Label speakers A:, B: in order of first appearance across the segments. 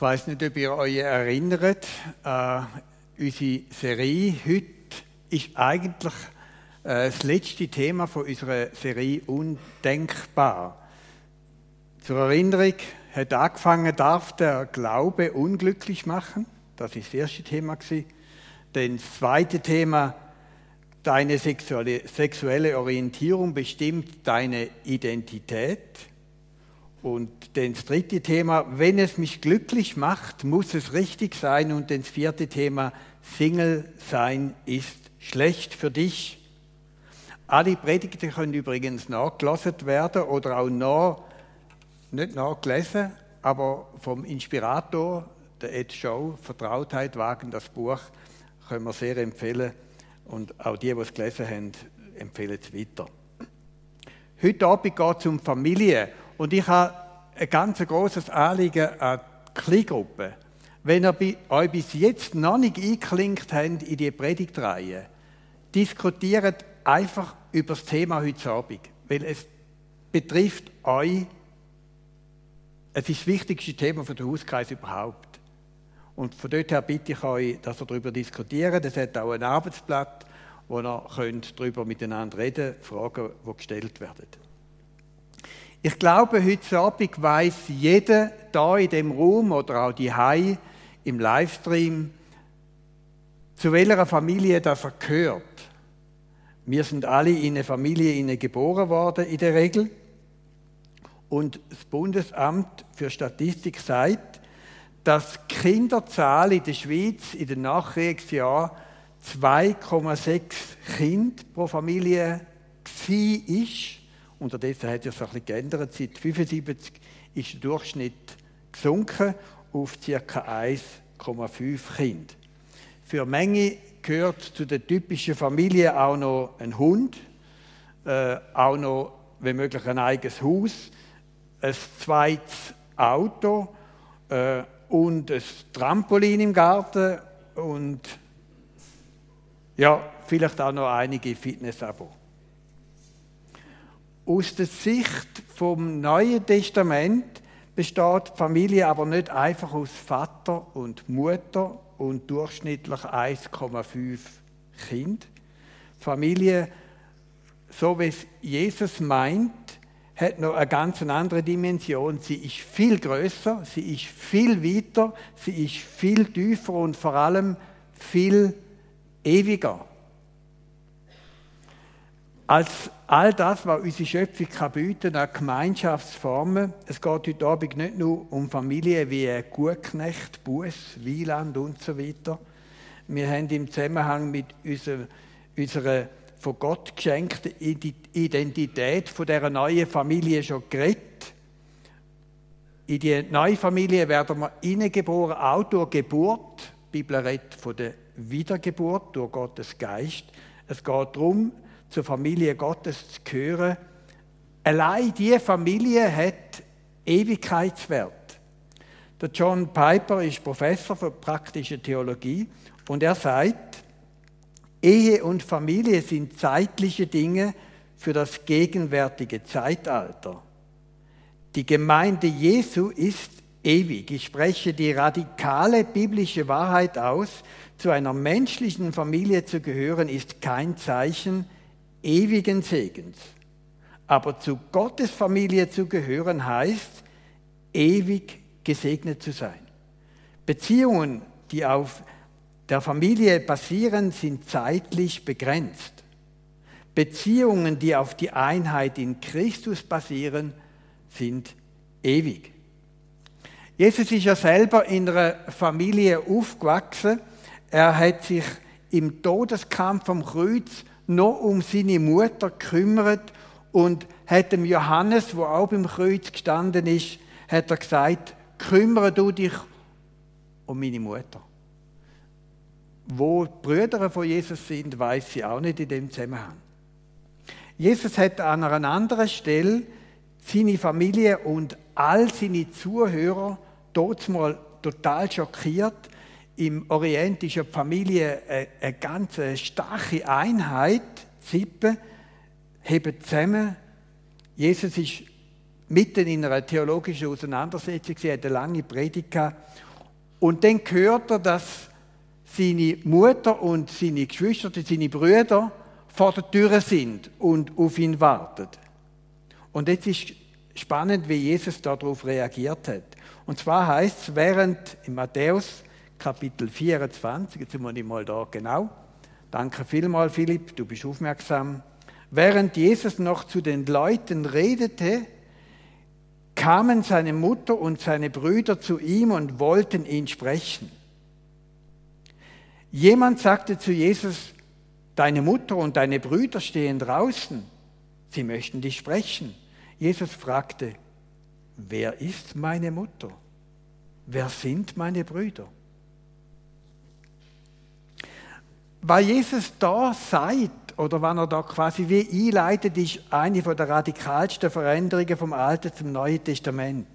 A: Ich weiß nicht, ob ihr euch erinnert, äh, unsere Serie heute ist eigentlich äh, das letzte Thema von unserer Serie Undenkbar. Zur Erinnerung hat angefangen, darf der Glaube unglücklich machen? Das ist das erste Thema gewesen. Dann das zweite Thema, deine sexuelle, sexuelle Orientierung bestimmt deine Identität. Und das dritte Thema, wenn es mich glücklich macht, muss es richtig sein. Und das vierte Thema, Single sein ist schlecht für dich. Alle Predigten können übrigens nachgelassen werden oder auch noch, nicht nachgelesen, aber vom Inspirator, der Ed Show, Vertrautheit wagen, das Buch, können wir sehr empfehlen. Und auch die, die es gelesen haben, empfehlen es weiter. Heute Abend geht es um Familie. Und ich habe ein ganz großes Anliegen an die Kleingruppe. Wenn ihr euch bis jetzt noch nicht eingeklinkt habt in die Predigtreihe, diskutiert einfach über das Thema heute Abend, weil es betrifft euch. Es ist das wichtigste Thema für den Hauskreis überhaupt. Und von dort her bitte ich euch, dass ihr darüber diskutiert. Es hat auch ein Arbeitsblatt, wo ihr könnt darüber miteinander reden Fragen, die gestellt werden. Ich glaube, heute Abend weiß jeder da in dem Raum oder auch die Hai im Livestream, zu welcher Familie das er gehört. Wir sind alle in eine Familie geboren worden in der Regel. Und das Bundesamt für Statistik sagt, dass die Kinderzahl in der Schweiz in den Nachkriegsjahren 2,6 Kinder pro Familie war Unterdessen hat sich das ein geändert. Seit 1975 ist der Durchschnitt gesunken auf ca. 1,5 Kinder. Für Menge gehört zu der typischen Familie auch noch ein Hund, äh, auch noch, wenn möglich, ein eigenes Haus, ein zweites Auto äh, und ein Trampolin im Garten und ja, vielleicht auch noch einige Fitnessabos. Aus der Sicht vom Neuen Testament besteht die Familie aber nicht einfach aus Vater und Mutter und durchschnittlich 1,5 Kind. Familie, so wie es Jesus meint, hat noch eine ganz andere Dimension. Sie ist viel größer, sie ist viel weiter, sie ist viel tiefer und vor allem viel ewiger als all das, was unsere Schöpfung kann bieten an Gemeinschaftsformen. Es geht heute Abend nicht nur um Familien wie Gutknecht, Bus, Wieland und so weiter. Wir haben im Zusammenhang mit unserer, von Gott geschenkten Identität von dieser neuen Familie schon geredet. In die neue Familie werden wir hineingeboren, auch durch Geburt. Die Bibel redet von der Wiedergeburt durch Gottes Geist. Es geht darum, zur Familie Gottes zu gehören. Allein diese Familie hat Ewigkeitswert. Der John Piper ist Professor für praktische Theologie und er sagt, Ehe und Familie sind zeitliche Dinge für das gegenwärtige Zeitalter. Die Gemeinde Jesu ist ewig. Ich spreche die radikale biblische Wahrheit aus. Zu einer menschlichen Familie zu gehören ist kein Zeichen ewigen Segens. Aber zu Gottes Familie zu gehören heißt, ewig gesegnet zu sein. Beziehungen, die auf der Familie basieren, sind zeitlich begrenzt. Beziehungen, die auf die Einheit in Christus basieren, sind ewig. Jesus ist ja selber in einer Familie aufgewachsen. Er hat sich im Todeskampf am Kreuz noch um seine Mutter gekümmert und hat dem Johannes, wo auch beim Kreuz gestanden ist, hat er gesagt, kümmere du dich um meine Mutter. Wo die Brüder von Jesus sind, weiß sie auch nicht in dem Zusammenhang. Jesus hat an einer anderen Stelle seine Familie und all seine Zuhörer dort mal total schockiert, im Orient ist ja Familie eine, eine ganz starke Einheit. Sippe heben zusammen. Jesus ist mitten in einer theologischen Auseinandersetzung. Sie hat eine lange Predigt Und dann hört er, dass seine Mutter und seine Geschwister, seine Brüder vor der Tür sind und auf ihn warten. Und jetzt ist spannend, wie Jesus darauf reagiert hat. Und zwar heißt es, während in Matthäus Kapitel 24, jetzt sind wir nicht mal da genau, danke vielmal Philipp, du bist aufmerksam, während Jesus noch zu den Leuten redete, kamen seine Mutter und seine Brüder zu ihm und wollten ihn sprechen. Jemand sagte zu Jesus, deine Mutter und deine Brüder stehen draußen, sie möchten dich sprechen. Jesus fragte, wer ist meine Mutter? Wer sind meine Brüder? Weil Jesus da sagt, oder wenn er da quasi wie einleitet, ist eine der radikalsten Veränderungen vom Alten zum Neuen Testament.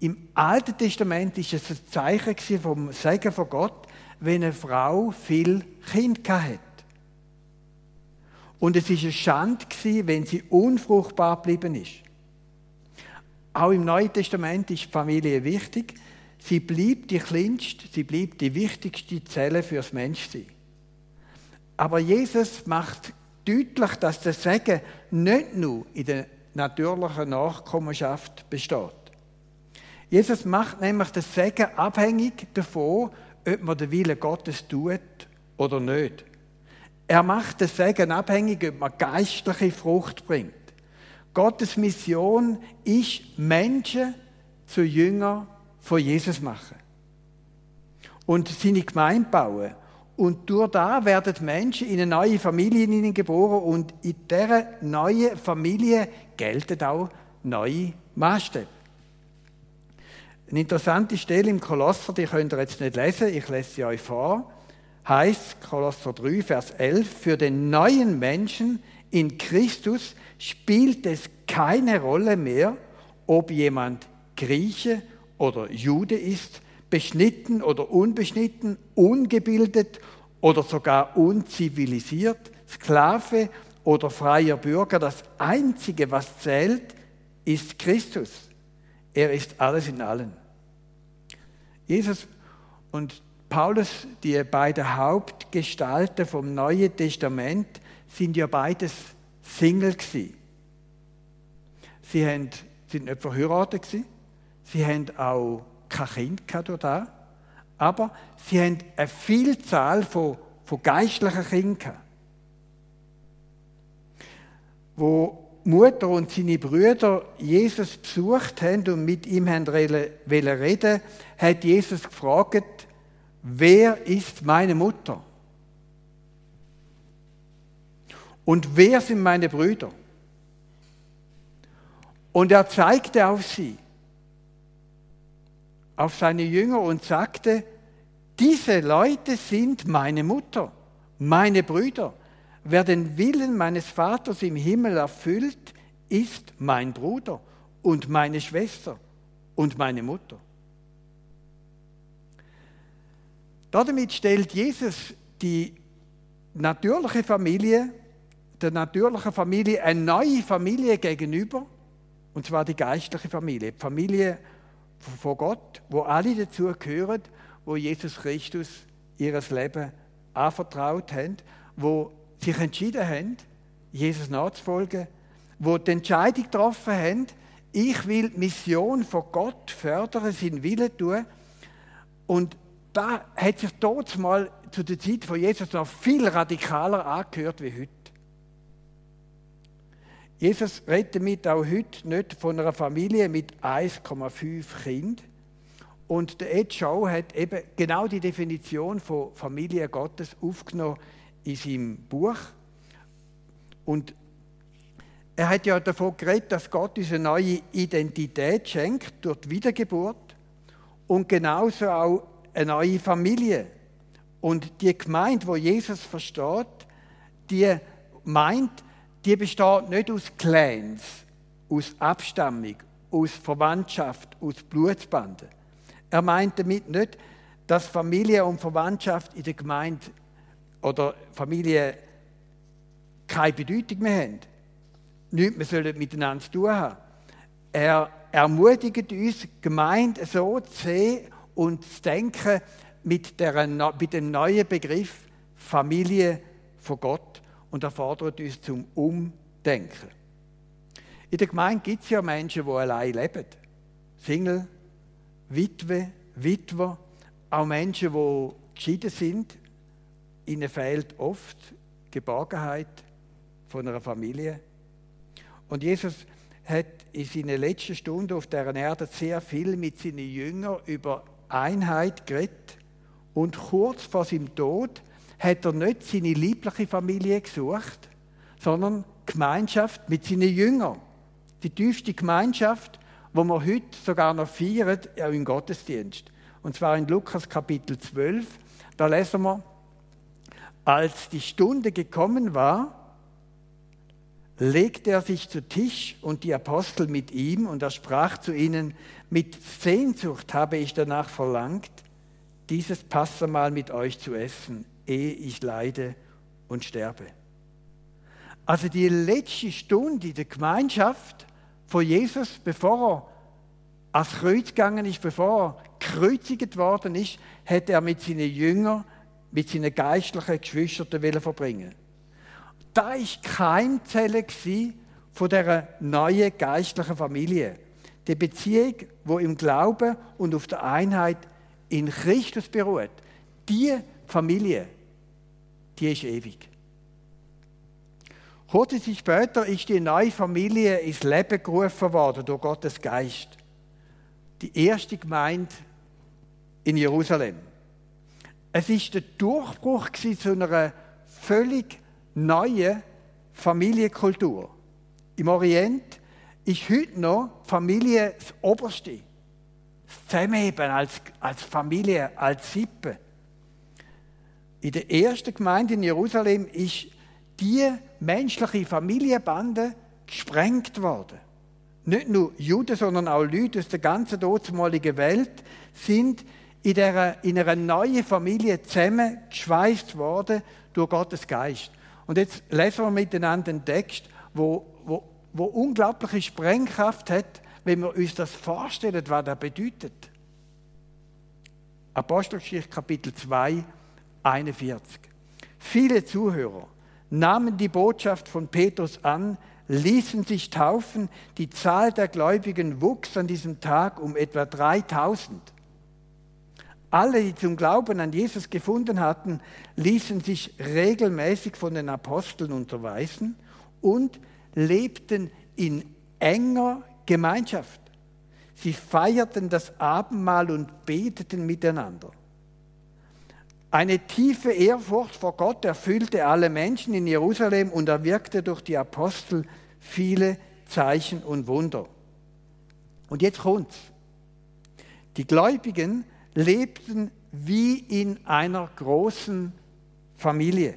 A: Im Alten Testament ist es ein Zeichen vom Segen von Gott, wenn eine Frau viel Kind hat. Und es ist eine Schande wenn sie unfruchtbar geblieben ist. Auch im Neuen Testament ist die Familie wichtig. Sie bleibt die kleinste, sie bleibt die wichtigste Zelle fürs Menschsein. Aber Jesus macht deutlich, dass das Segen nicht nur in der natürlichen Nachkommenschaft besteht. Jesus macht nämlich das Segen abhängig davon, ob man den Willen Gottes tut oder nicht. Er macht das Segen abhängig, ob man geistliche Frucht bringt. Gottes Mission ist, Menschen zu Jünger von Jesus machen. Und seine Gemeinde bauen. Und durch da werden Menschen in eine neue Familie geboren und in dieser neuen Familie gelten auch neue Maßstäbe. Eine interessante Stelle im Kolosser, die könnt ihr jetzt nicht lesen, ich lese sie euch vor, heißt Kolosser 3, Vers 11, für den neuen Menschen in Christus spielt es keine Rolle mehr, ob jemand Grieche oder Jude ist, beschnitten oder unbeschnitten, ungebildet oder sogar unzivilisiert, Sklave oder freier Bürger. Das Einzige, was zählt, ist Christus. Er ist alles in allen. Jesus und Paulus, die beiden Hauptgestalten vom Neuen Testament, sind ja beides Single gewesen. Sie haben, sind nicht verheiratet gewesen. Sie haben auch kein Kind da. Aber sie haben eine Vielzahl von, von geistlichen Kindern. Wo Mutter und seine Brüder Jesus besucht haben und mit ihm haben reden hat Jesus gefragt, wer ist meine Mutter? Und wer sind meine Brüder? Und er zeigte auf sie, auf seine Jünger und sagte, diese Leute sind meine Mutter, meine Brüder. Wer den Willen meines Vaters im Himmel erfüllt, ist mein Bruder und meine Schwester und meine Mutter. Damit stellt Jesus die natürliche Familie der natürlichen Familie eine neue Familie gegenüber, und zwar die geistliche Familie, die Familie von Gott, wo alle dazugehören, wo Jesus Christus ihres Leben anvertraut haben, wo sich entschieden haben, Jesus nachzufolgen, wo die Entscheidung getroffen haben, ich will die Mission von Gott fördern, seinen Willen tun. Und da hat sich dort mal zu der Zeit von Jesus noch viel radikaler angehört wie heute. Jesus redet damit auch heute nicht von einer Familie mit 1,5 Kind. Und der Ed Shaw hat eben genau die Definition von Familie Gottes aufgenommen in seinem Buch. Und er hat ja davon geredet, dass Gott uns eine neue Identität schenkt durch die Wiedergeburt und genauso auch eine neue Familie. Und die Gemeinde, wo Jesus versteht, die meint, die besteht nicht aus Clans, aus Abstammung, aus Verwandtschaft, aus Blutsbanden. Er meint damit nicht, dass Familie und Verwandtschaft in der Gemeinde oder Familie keine Bedeutung mehr haben. Nichts mehr sollen miteinander zu tun haben. Er ermutigt uns, Gemeinde so zu sehen und das Denken mit, der, mit dem neuen Begriff Familie von Gott und erfordert uns zum Umdenken. In der Gemeinde gibt es ja Menschen, die allein leben. Single, Witwe, Witwer, auch Menschen, die geschieden sind. Ihnen fehlt oft Geborgenheit von einer Familie. Und Jesus hat in seinen letzten Stunden auf der Erde sehr viel mit seinen Jüngern über Einheit geredet. Und kurz vor seinem Tod hat er nicht seine liebliche Familie gesucht, sondern Gemeinschaft mit seinen Jüngern. Die tiefste Gemeinschaft, wo wir heute sogar noch feiern, auch im Gottesdienst. Und zwar in Lukas Kapitel 12. Da lesen wir, als die Stunde gekommen war, legte er sich zu Tisch und die Apostel mit ihm und er sprach zu ihnen, mit Sehnsucht habe ich danach verlangt, dieses Passamal mit euch zu essen, ehe ich leide und sterbe. Also die letzte Stunde der Gemeinschaft von Jesus, bevor er ans Kreuz gegangen ist, bevor er gekreuzigt worden ist, hat er mit seinen Jüngern, mit seinen geistlichen Geschwistern verbringen. Da war Keimzelle von dieser neuen geistlichen Familie. Die Beziehung, wo im Glauben und auf der Einheit in Christus beruht. Die Familie, die ist ewig. Kurze Zeit später ist die neue Familie ins Leben gerufen worden durch Gottes Geist. Die erste Gemeinde in Jerusalem. Es ist der Durchbruch zu einer völlig neuen Familienkultur. Im Orient ist heute noch Familie das Oberste. Das Zusammenheben als, als Familie, als Sippe. In der ersten Gemeinde in Jerusalem ist die menschliche Familienbande gesprengt worden. Nicht nur Juden, sondern auch Leute aus der ganzen dortmaligen Welt sind in, der, in einer neuen Familie zusammengeschweißt worden durch Gottes Geist. Und jetzt lesen wir miteinander einen Text, wo, wo, wo unglaubliche Sprengkraft hat, wenn wir uns das vorstellen, was das bedeutet. Apostelgeschichte Kapitel 2, 41. Viele Zuhörer nahmen die Botschaft von Petrus an, ließen sich taufen. Die Zahl der Gläubigen wuchs an diesem Tag um etwa 3000. Alle, die zum Glauben an Jesus gefunden hatten, ließen sich regelmäßig von den Aposteln unterweisen und lebten in enger Gemeinschaft. Sie feierten das Abendmahl und beteten miteinander. Eine tiefe Ehrfurcht vor Gott erfüllte alle Menschen in Jerusalem und er wirkte durch die Apostel viele Zeichen und Wunder. Und jetzt kommt's. Die Gläubigen lebten wie in einer großen Familie.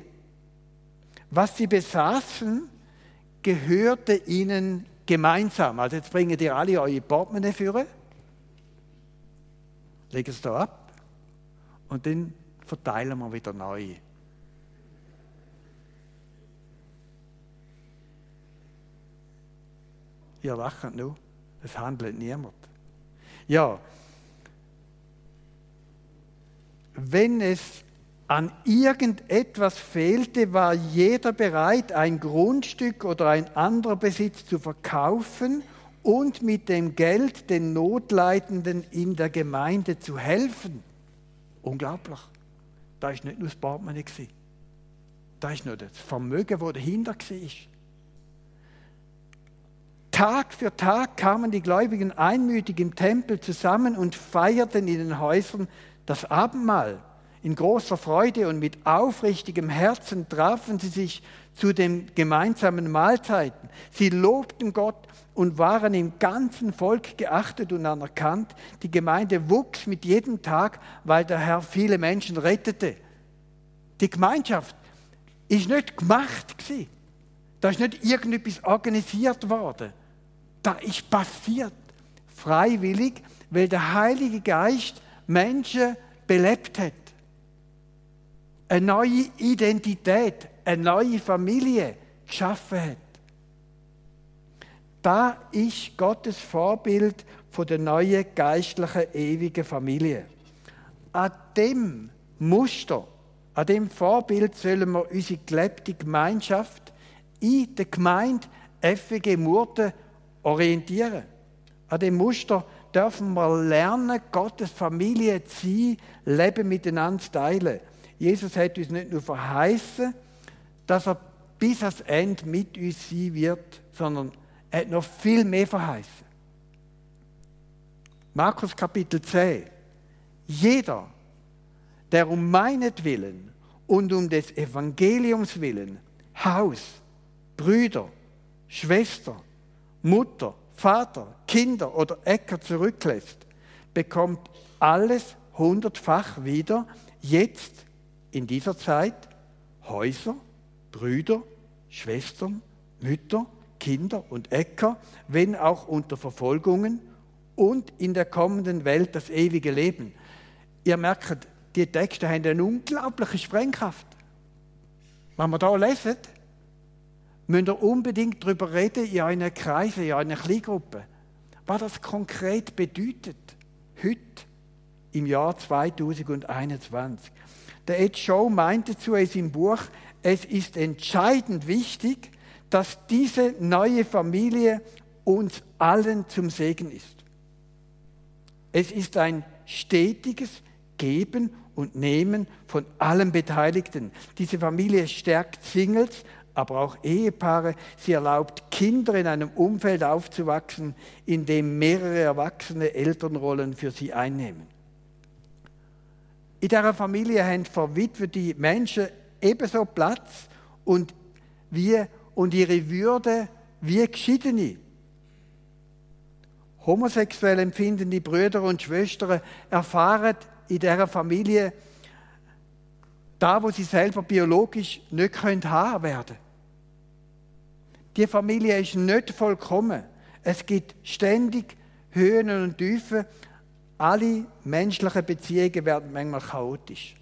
A: Was sie besaßen, gehörte ihnen gemeinsam. Also jetzt bringen ihr alle eure Portemonnaie führen, legen es da ab und dann verteilen wir wieder neu. Ihr lacht nur, es handelt niemand. Ja, wenn es an irgendetwas fehlte, war jeder bereit, ein Grundstück oder ein anderer Besitz zu verkaufen und mit dem Geld den Notleidenden in der Gemeinde zu helfen. Unglaublich. Da ist nicht nur das Portemonnaie. Da ist nur das Vermögen, das dahinter war. Tag für Tag kamen die Gläubigen einmütig im Tempel zusammen und feierten in den Häusern das Abendmahl. In großer Freude und mit aufrichtigem Herzen trafen sie sich zu den gemeinsamen Mahlzeiten. Sie lobten Gott und waren im ganzen Volk geachtet und anerkannt. Die Gemeinde wuchs mit jedem Tag, weil der Herr viele Menschen rettete. Die Gemeinschaft ist nicht gemacht gewesen. Da ist nicht irgendetwas organisiert worden. Da ist passiert. Freiwillig, weil der Heilige Geist Menschen belebt hat eine neue Identität, eine neue Familie geschaffen hat. Da ist Gottes Vorbild von der neuen geistlichen ewigen Familie. an dem Muster, an dem Vorbild sollen wir unsere gelebte Gemeinschaft in der Gemeinde FWG Murten orientieren. An dem Muster dürfen wir lernen, Gottes Familie zu sein, Leben miteinander zu teilen. Jesus hat uns nicht nur verheißen, dass er bis ans Ende mit uns sein wird, sondern er hat noch viel mehr verheißen. Markus Kapitel 10. Jeder, der um meinetwillen und um des Evangeliums willen Haus, Brüder, Schwester, Mutter, Vater, Kinder oder Äcker zurücklässt, bekommt alles hundertfach wieder, jetzt in dieser Zeit, Häuser, Brüder, Schwestern, Mütter, Kinder und Äcker, wenn auch unter Verfolgungen und in der kommenden Welt das ewige Leben. Ihr merkt, die Texte haben eine unglaubliche Sprengkraft. Wenn wir da lesen, müsst ihr unbedingt darüber reden in einer Kreise, in einer Kleingruppe, was das konkret bedeutet, heute im Jahr 2021. Der Ed Show meint dazu in seinem Buch, es ist entscheidend wichtig, dass diese neue Familie uns allen zum Segen ist. Es ist ein stetiges Geben und Nehmen von allen Beteiligten. Diese Familie stärkt Singles, aber auch Ehepaare. Sie erlaubt Kinder in einem Umfeld aufzuwachsen, in dem mehrere erwachsene Elternrollen für sie einnehmen. In dieser Familie haben verwitwete Menschen ebenso Platz und, wie, und ihre Würde wie Geschiedene. Homosexuell empfindende Brüder und Schwestern erfahren in dieser Familie da, wo sie selber biologisch nicht können haben werden. Die Familie ist nicht vollkommen. Es gibt ständig Höhen und Tiefen. Alle menschlichen Beziehungen werden manchmal chaotisch.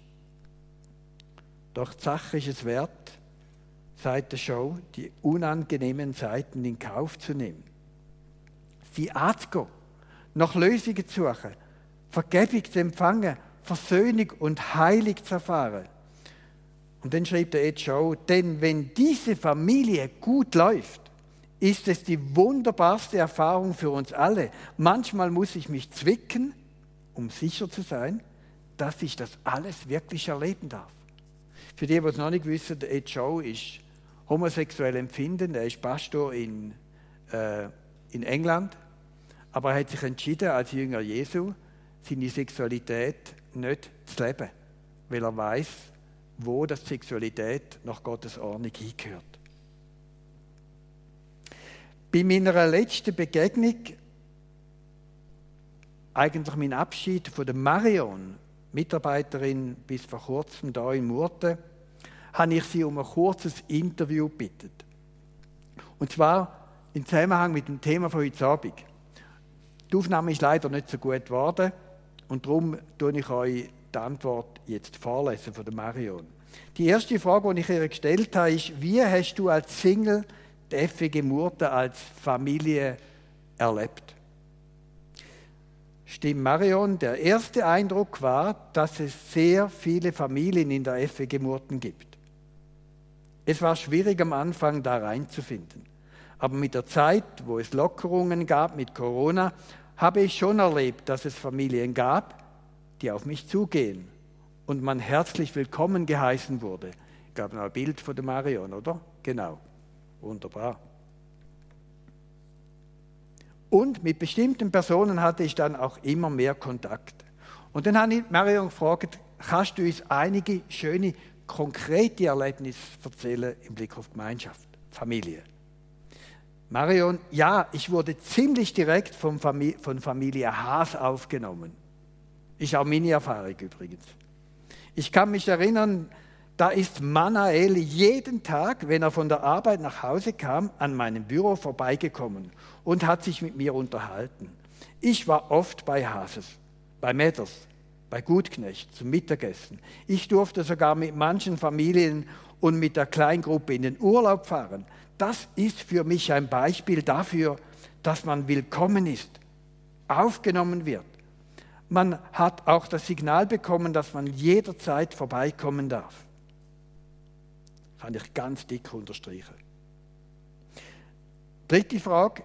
A: Doch die Sache ist es wert, seit der Show, die unangenehmen Seiten in Kauf zu nehmen. Sie anzugehen, nach Lösungen zu suchen, Vergebung zu empfangen, Versöhnung und Heilung zu erfahren. Und dann schreibt der Ed Show, denn wenn diese Familie gut läuft, ist es die wunderbarste Erfahrung für uns alle. Manchmal muss ich mich zwicken, um sicher zu sein, dass ich das alles wirklich erleben darf. Für die, die es noch nicht wissen, Ed Show ist homosexuell empfinden. Er ist Pastor in, äh, in England. Aber er hat sich entschieden, als Jünger Jesu, seine Sexualität nicht zu leben. Weil er weiß, wo das Sexualität nach Gottes Ordnung hingehört. Bei meiner letzten Begegnung, eigentlich mein Abschied von der Marion, Mitarbeiterin bis vor kurzem da in Murten, habe ich sie um ein kurzes Interview gebeten. Und zwar im Zusammenhang mit dem Thema von heute Abend. Die Aufnahme ist leider nicht so gut geworden und darum tue ich euch die Antwort jetzt vorlesen von der Marion. Die erste Frage, die ich ihr gestellt habe, ist, wie hast du als Single die FWG Murten als Familie erlebt? Stimmt Marion, der erste Eindruck war, dass es sehr viele Familien in der FWG Murten gibt. Es war schwierig am Anfang da reinzufinden. Aber mit der Zeit, wo es Lockerungen gab mit Corona, habe ich schon erlebt, dass es Familien gab, die auf mich zugehen und man herzlich willkommen geheißen wurde. Ich glaube, ein Bild von der Marion, oder? Genau. Wunderbar. Und mit bestimmten Personen hatte ich dann auch immer mehr Kontakt. Und dann habe ich Marion gefragt, kannst du uns einige schöne, konkrete Erlebnisse erzählen im Blick auf Gemeinschaft, Familie? Marion, ja, ich wurde ziemlich direkt von Familie, von Familie Haas aufgenommen. Ist auch meine Erfahrung übrigens. Ich kann mich erinnern, da ist Manael jeden Tag, wenn er von der Arbeit nach Hause kam, an meinem Büro vorbeigekommen und hat sich mit mir unterhalten. Ich war oft bei Hases, bei Metters, bei Gutknecht zum Mittagessen. Ich durfte sogar mit manchen Familien und mit der Kleingruppe in den Urlaub fahren. Das ist für mich ein Beispiel dafür, dass man willkommen ist, aufgenommen wird. Man hat auch das Signal bekommen, dass man jederzeit vorbeikommen darf. Kann ich ganz dick unterstreichen. Dritte Frage.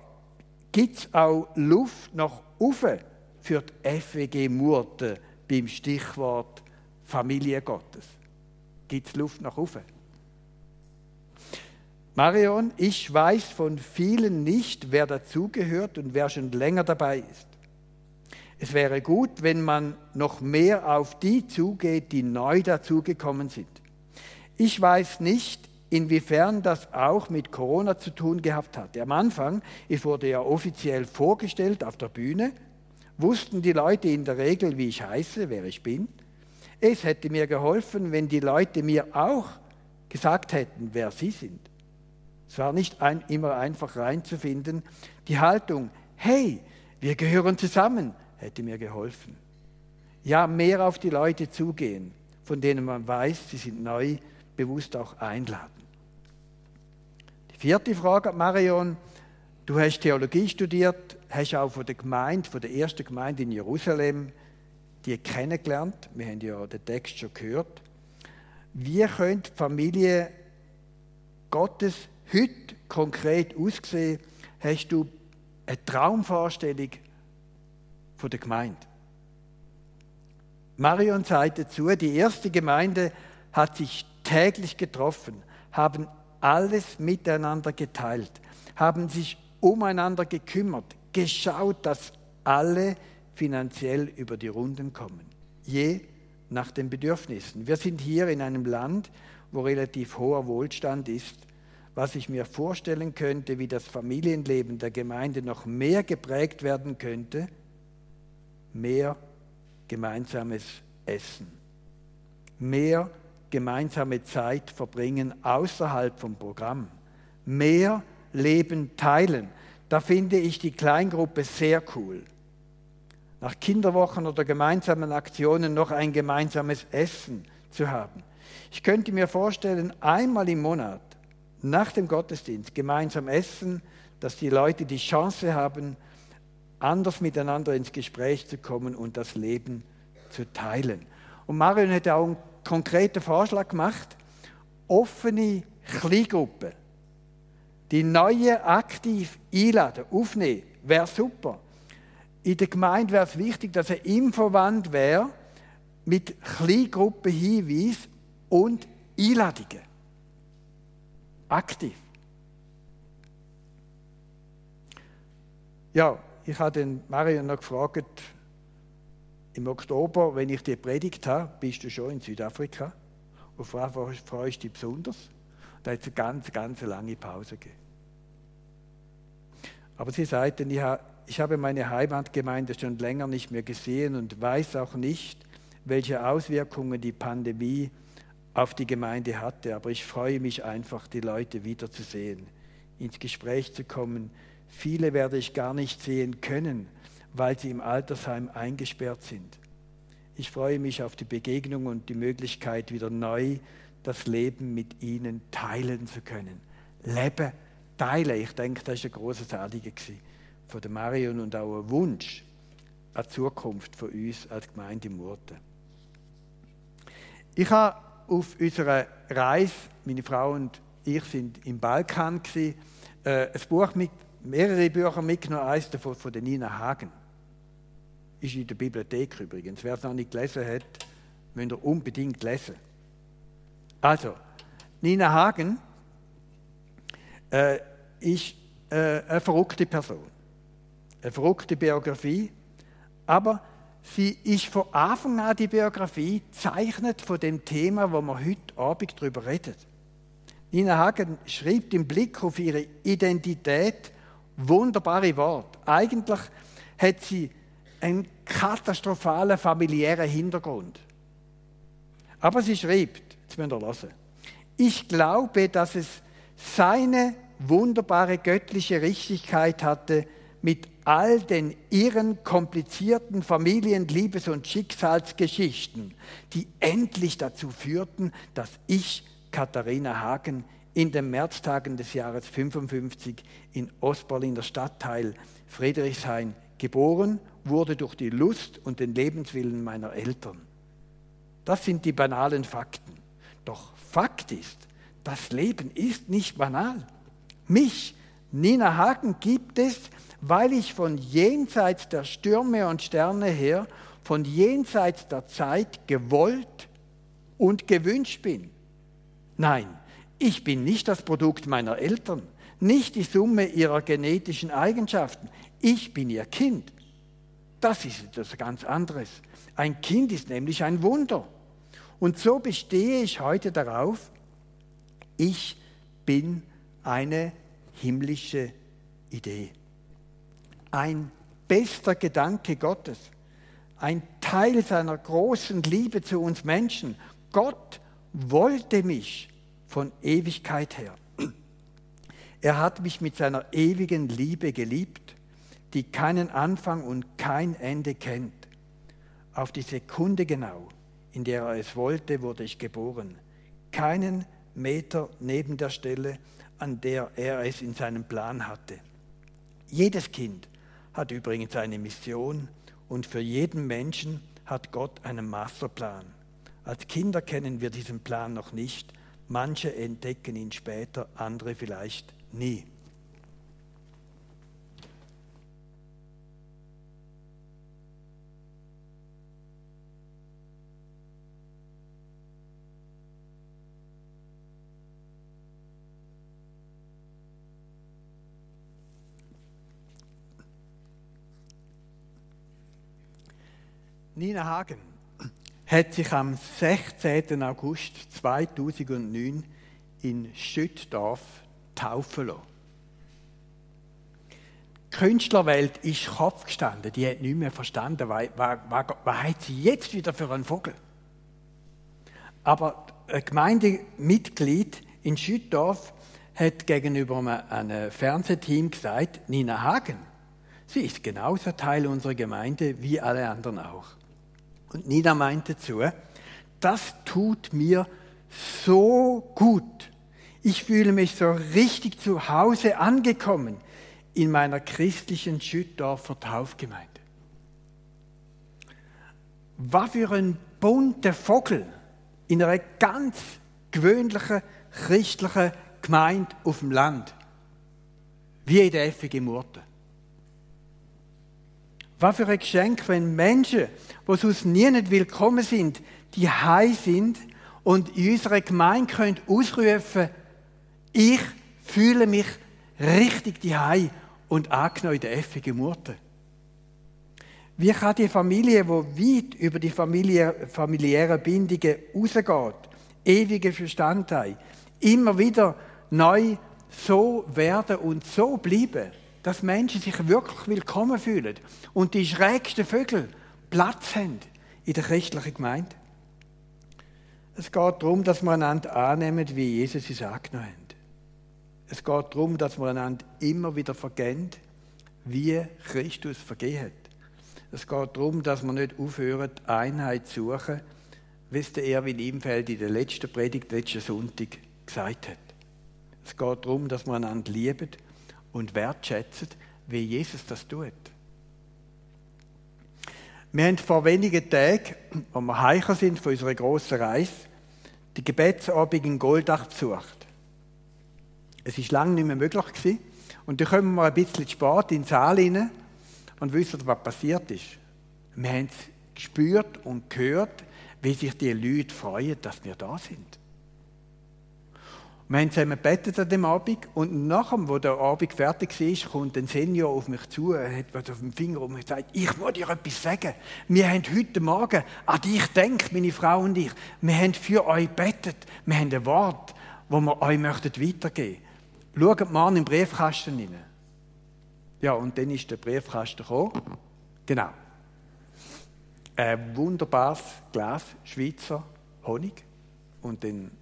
A: Gibt es auch Luft nach oben für die FWG Murten beim Stichwort Familie Gottes? Gibt es Luft nach oben? Marion, ich weiß von vielen nicht, wer dazugehört und wer schon länger dabei ist. Es wäre gut, wenn man noch mehr auf die zugeht, die neu dazugekommen sind. Ich weiß nicht, inwiefern das auch mit Corona zu tun gehabt hat. Am Anfang, ich wurde ja offiziell vorgestellt auf der Bühne, wussten die Leute in der Regel, wie ich heiße, wer ich bin. Es hätte mir geholfen, wenn die Leute mir auch gesagt hätten, wer sie sind. Es war nicht ein, immer einfach reinzufinden. Die Haltung, hey, wir gehören zusammen, hätte mir geholfen. Ja, mehr auf die Leute zugehen, von denen man weiß, sie sind neu, bewusst auch einladen. Die vierte Frage, Marion, du hast Theologie studiert, hast auch von der Gemeinde, von der ersten Gemeinde in Jerusalem, die kennengelernt. Wir haben ja den Text schon gehört. Wie könnte die Familie Gottes heute konkret aussehen? Hast du eine Traumvorstellung von der Gemeinde? Marion sagt dazu, die erste Gemeinde hat sich täglich getroffen, haben alles miteinander geteilt, haben sich umeinander gekümmert, geschaut, dass alle finanziell über die Runden kommen, je nach den Bedürfnissen. Wir sind hier in einem Land, wo relativ hoher Wohlstand ist, was ich mir vorstellen könnte, wie das Familienleben der Gemeinde noch mehr geprägt werden könnte, mehr gemeinsames Essen, mehr gemeinsame Zeit verbringen außerhalb vom Programm, mehr Leben teilen. Da finde ich die Kleingruppe sehr cool. Nach Kinderwochen oder gemeinsamen Aktionen noch ein gemeinsames Essen zu haben. Ich könnte mir vorstellen, einmal im Monat nach dem Gottesdienst gemeinsam essen, dass die Leute die Chance haben, anders miteinander ins Gespräch zu kommen und das Leben zu teilen. Und Marion hat auch konkreten Vorschlag gemacht, offene Kleingruppen, die neue aktiv einladen, aufnehmen, wäre super. In der Gemeinde wäre es wichtig, dass ein Infowand wäre mit Kleingruppen Hinweis und Einladungen. Aktiv. Ja, ich habe den Marion noch gefragt, im Oktober, wenn ich die Predigt habe, bist du schon in Südafrika? Auf was freust du dich besonders? Da hat es eine ganz, ganz lange Pause gegeben. Aber sie sagten, ich habe meine Heimatgemeinde schon länger nicht mehr gesehen und weiß auch nicht, welche Auswirkungen die Pandemie auf die Gemeinde hatte. Aber ich freue mich einfach, die Leute wiederzusehen, ins Gespräch zu kommen. Viele werde ich gar nicht sehen können, weil sie im Altersheim eingesperrt sind. Ich freue mich auf die Begegnung und die Möglichkeit, wieder neu das Leben mit ihnen teilen zu können. Leben teilen, ich denke, das war ein großes Anliegen von der Marion und auch ein Wunsch an die Zukunft von uns als Gemeinde Murten. Ich habe auf unserer Reise, meine Frau und ich sind im Balkan, äh, ein Buch mit, mehrere Bücher mitgenommen, eines davon von der Nina Hagen. Ist in der Bibliothek übrigens. Wer es noch nicht gelesen hat, müsst ihr unbedingt lesen. Also, Nina Hagen äh, ist äh, eine verrückte Person. Eine verrückte Biografie, aber sie ist von Anfang an die Biografie zeichnet von dem Thema, wo wir heute Abend darüber reden. Nina Hagen schreibt im Blick auf ihre Identität wunderbare Worte. Eigentlich hat sie einen katastrophalen familiären Hintergrund. Aber sie schreibt, jetzt müsst ihr hören, ich glaube, dass es seine wunderbare göttliche Richtigkeit hatte, mit all den irren, komplizierten Familien-, Liebes- und Schicksalsgeschichten, die endlich dazu führten, dass ich, Katharina Hagen, in den Märztagen des Jahres 55 in Ostberliner Stadtteil Friedrichshain Geboren wurde durch die Lust und den Lebenswillen meiner Eltern. Das sind die banalen Fakten. Doch Fakt ist, das Leben ist nicht banal. Mich, Nina Hagen, gibt es, weil ich von jenseits der Stürme und Sterne her, von jenseits der Zeit gewollt und gewünscht bin. Nein, ich bin nicht das Produkt meiner Eltern, nicht die Summe ihrer genetischen Eigenschaften. Ich bin ihr Kind. Das ist etwas ganz anderes. Ein Kind ist nämlich ein Wunder. Und so bestehe ich heute darauf, ich bin eine himmlische Idee. Ein bester Gedanke Gottes. Ein Teil seiner großen Liebe zu uns Menschen. Gott wollte mich von Ewigkeit her. Er hat mich mit seiner ewigen Liebe geliebt, die keinen Anfang und kein Ende kennt. Auf die Sekunde genau, in der er es wollte, wurde ich geboren. Keinen Meter neben der Stelle, an der er es in seinem Plan hatte. Jedes Kind hat übrigens eine Mission und für jeden Menschen hat Gott einen Masterplan. Als Kinder kennen wir diesen Plan noch nicht. Manche entdecken ihn später, andere vielleicht nie. Nina Hagen hat sich am 16. August 2009 in Schüttdorf taufen lassen. Die Künstlerwelt ist Kopf gestanden, die hat nicht mehr verstanden, was, was, was, was hat sie jetzt wieder für einen Vogel. Aber ein Gemeindemitglied in Schüttdorf hat gegenüber einem Fernsehteam gesagt, Nina Hagen, sie ist genauso Teil unserer Gemeinde wie alle anderen auch. Und Nina meinte zu, das tut mir so gut. Ich fühle mich so richtig zu Hause angekommen in meiner christlichen Schüttdorfer Taufgemeinde. Was für ein bunter Vogel in einer ganz gewöhnlichen christlichen Gemeinde auf dem Land. Wie in der Effige Murte. Was für ein Geschenk, wenn Menschen, die sonst nie nicht willkommen sind, die high sind und in unserer Gemeinde können ausrufen, ich fühle mich richtig die und angenommen in der effigen Murte. Wie kann die Familie, die weit über die Familie, familiären Bindungen rausgeht, ewige Verstand hat, immer wieder neu so werden und so bleiben? Dass Menschen sich wirklich willkommen fühlen und die schrägsten Vögel Platz haben in der christlichen Gemeinde. Es geht darum, dass wir einander annehmen, wie Jesus es angenommen hat. Es geht darum, dass wir einander immer wieder vergehen, wie Christus vergeben hat. Es geht darum, dass wir nicht aufhören, Einheit zu suchen, wie es der Erwin Imfeld in der letzten Predigt, letzten Sonntag gesagt hat. Es geht darum, dass wir einander lieben und wertschätzen, wie Jesus das tut. Wir haben vor wenigen Tagen, als wir heicher sind von unserer grossen Reise, die Gebetsabend in Goldach besucht. Es war lange nicht mehr möglich. Gewesen. Und dann kommen wir ein bisschen spät in den Saal rein und wissen, was passiert ist. Wir haben gespürt und gehört, wie sich die Leute freuen, dass wir da sind. Wir haben zusammen gebetet an dem Abend und nachdem, wo der Abend fertig ist, kommt ein Senior auf mich zu, er hat was auf dem Finger und sagt, ich muss dir etwas sagen. Wir haben heute Morgen an dich gedacht, meine Frau und ich. Wir haben für euch gebetet. Wir haben ein Wort, das wir euch möchten weitergeben möchten. Schaut mal in den Briefkasten rein. Ja, und dann ist der Briefkasten gekommen. Genau. Ein wunderbares Glas Schweizer Honig und dann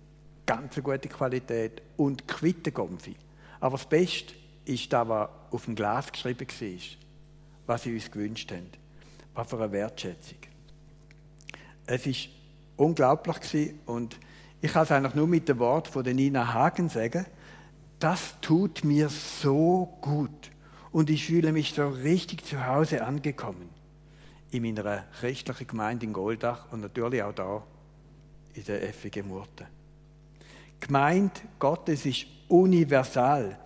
A: ganz gute Qualität und Quittengumpfi. Aber das Beste ist das, was auf dem Glas geschrieben war, was sie uns gewünscht haben. Was für eine Wertschätzung. Es war unglaublich und ich kann es eigentlich nur mit dem Wort von Nina Hagen sagen, das tut mir so gut. Und ich fühle mich so richtig zu Hause angekommen. In meiner christlichen Gemeinde in Goldach und natürlich auch da in der FG Murten. Gemeinde Gottes ist universal.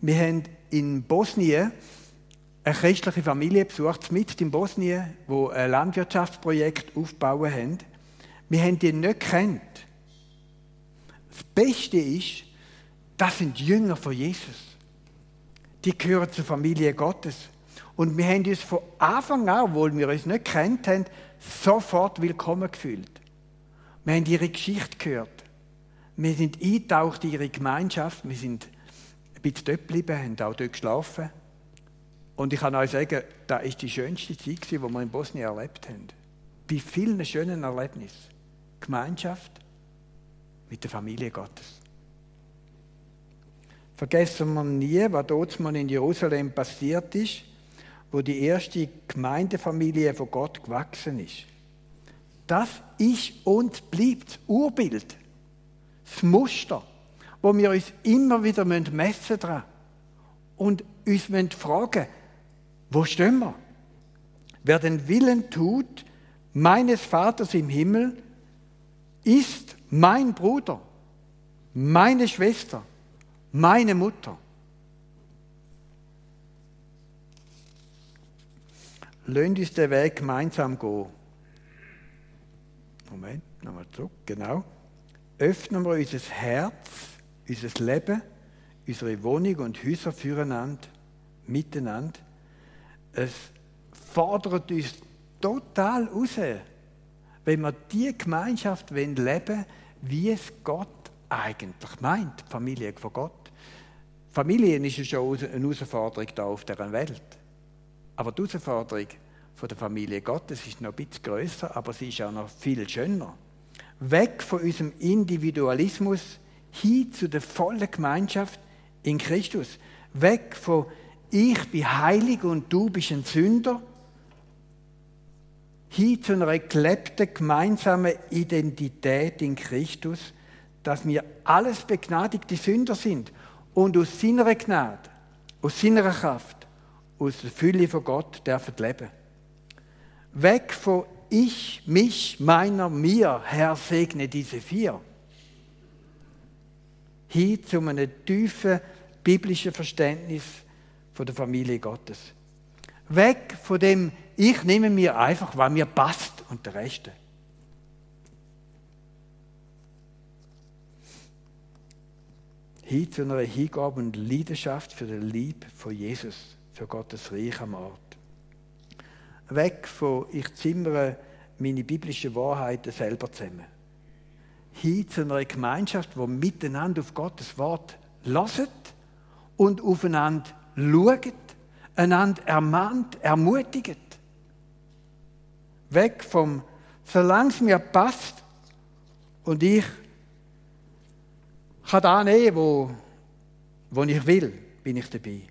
A: Wir haben in Bosnien eine christliche Familie besucht, mit in Bosnien, wo ein Landwirtschaftsprojekt aufbauen haben. Wir haben die nicht kennt. Das Beste ist, das sind Jünger von Jesus. Die gehören zur Familie Gottes. Und wir haben uns von Anfang an, obwohl wir uns nicht kennt haben, sofort willkommen gefühlt. Wir haben ihre Geschichte gehört. Wir sind eingetaucht in ihre Gemeinschaft. Wir sind ein bisschen dort geblieben, haben auch dort geschlafen. Und ich kann euch sagen, das war die schönste Zeit, die wir in Bosnien erlebt haben. Bei vielen schönen Erlebnissen. Gemeinschaft mit der Familie Gottes. Vergessen wir nie, was dort in Jerusalem passiert ist, wo die erste Gemeindefamilie von Gott gewachsen ist. Das ist und bleibt Urbild, das Muster, wo wir uns immer wieder messen müssen und uns fragen wo stehen wir? Wer den Willen tut, meines Vaters im Himmel, ist mein Bruder, meine Schwester, meine Mutter. Löhnt uns den Weg gemeinsam gehen. Moment, nochmal zurück, genau. Öffnen wir unser Herz, unser Leben, unsere Wohnung und Häuser füreinander, miteinander. Es fordert uns total raus, wenn wir die Gemeinschaft leben wollen, wie es Gott eigentlich meint, die Familie von Gott. Familien ist ja schon eine Herausforderung da auf dieser Welt. Aber die Herausforderung von der Familie Gottes ist noch ein bisschen grösser, aber sie ist auch noch viel schöner. Weg von unserem Individualismus hin zu der vollen Gemeinschaft in Christus. Weg von ich bin heilig und du bist ein Sünder hin zu einer gelebten gemeinsamen Identität in Christus, dass wir alles begnadigte Sünder sind und aus seiner Gnade, aus seiner Kraft, aus der Fülle von Gott dürfen leben. Weg von ich, mich, meiner, mir, Herr, segne diese vier. Hin zu einem tiefen biblischen Verständnis von der Familie Gottes. Weg von dem ich nehme mir einfach, was mir passt und der Rest. Hin zu einer Hingabe und Leidenschaft für den Lieb von Jesus, für Gottes Reich am Ort. Weg von ich zimmere meine biblischen Wahrheiten selber zusammen. Hin zu einer Gemeinschaft, wo miteinander auf Gottes Wort lasset und aufeinander schaut, einander ermahnt, ermutigt. Weg vom, solange es mir passt und ich kann da nehmen, wo, wo ich will, bin ich dabei.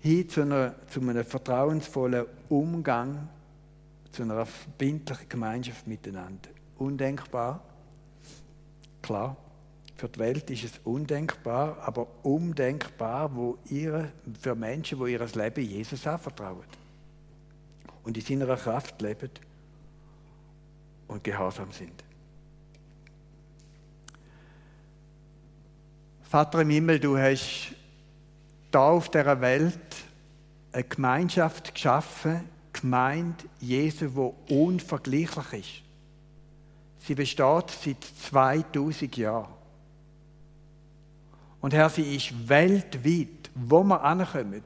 A: Hin zu, einer, zu einem vertrauensvollen Umgang, zu einer verbindlichen Gemeinschaft miteinander. Undenkbar, klar. Für die Welt ist es undenkbar, aber undenkbar wo ihre, für Menschen, die ihr Leben Jesus anvertrauen und in seiner Kraft leben und gehorsam sind. Vater im Himmel, du hast da auf der Welt eine Gemeinschaft geschaffen, gemeint Jesu, wo unvergleichlich ist. Sie besteht seit 2000 Jahren. Und Herr, sie ist weltweit, wo wir ankommen.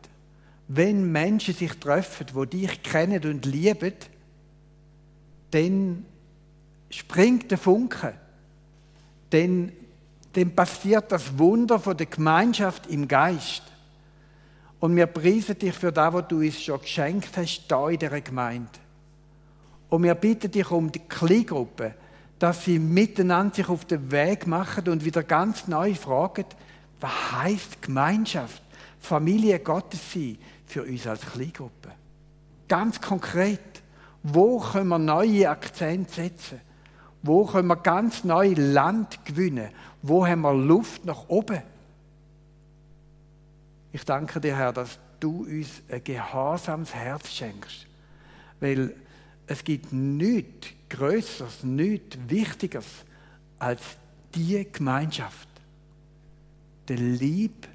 A: Wenn Menschen sich treffen, wo dich kennen und lieben, dann springt der Funke. Dann, dann passiert das Wunder von der Gemeinschaft im Geist. Und wir preisen dich für das, was du uns schon geschenkt hast, da in dieser Gemeinde. Und wir bitten dich um die Kleingruppe, dass sie miteinander sich auf den Weg machen und wieder ganz neu fragen, was heißt Gemeinschaft, Familie Gottes sein für uns als Kleingruppe? Ganz konkret, wo können wir neue Akzente setzen? Wo können wir ganz neu Land gewinnen? Wo haben wir Luft nach oben? Ich danke dir, Herr, dass du uns ein gehorsames Herz schenkst. Weil es gibt nichts Größeres, nichts Wichtigeres als die Gemeinschaft. Der Lieb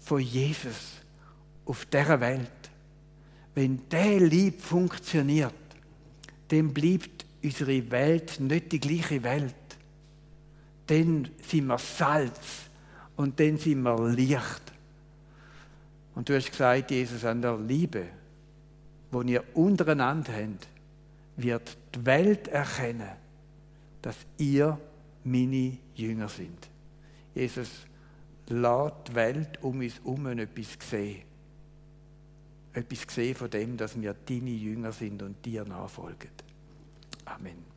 A: von Jesus auf dieser Welt. Wenn der Lieb funktioniert, dann bleibt unsere Welt nicht die gleiche Welt. Dann sind wir Salz und dann sind wir Licht. Und du hast gesagt, Jesus, an der Liebe, die ihr untereinander habt, wird die Welt erkennen, dass ihr meine Jünger sind. Jesus, lass die Welt um uns herum etwas sehen. Etwas sehen von dem, dass wir deine Jünger sind und dir nachfolgen. Amen.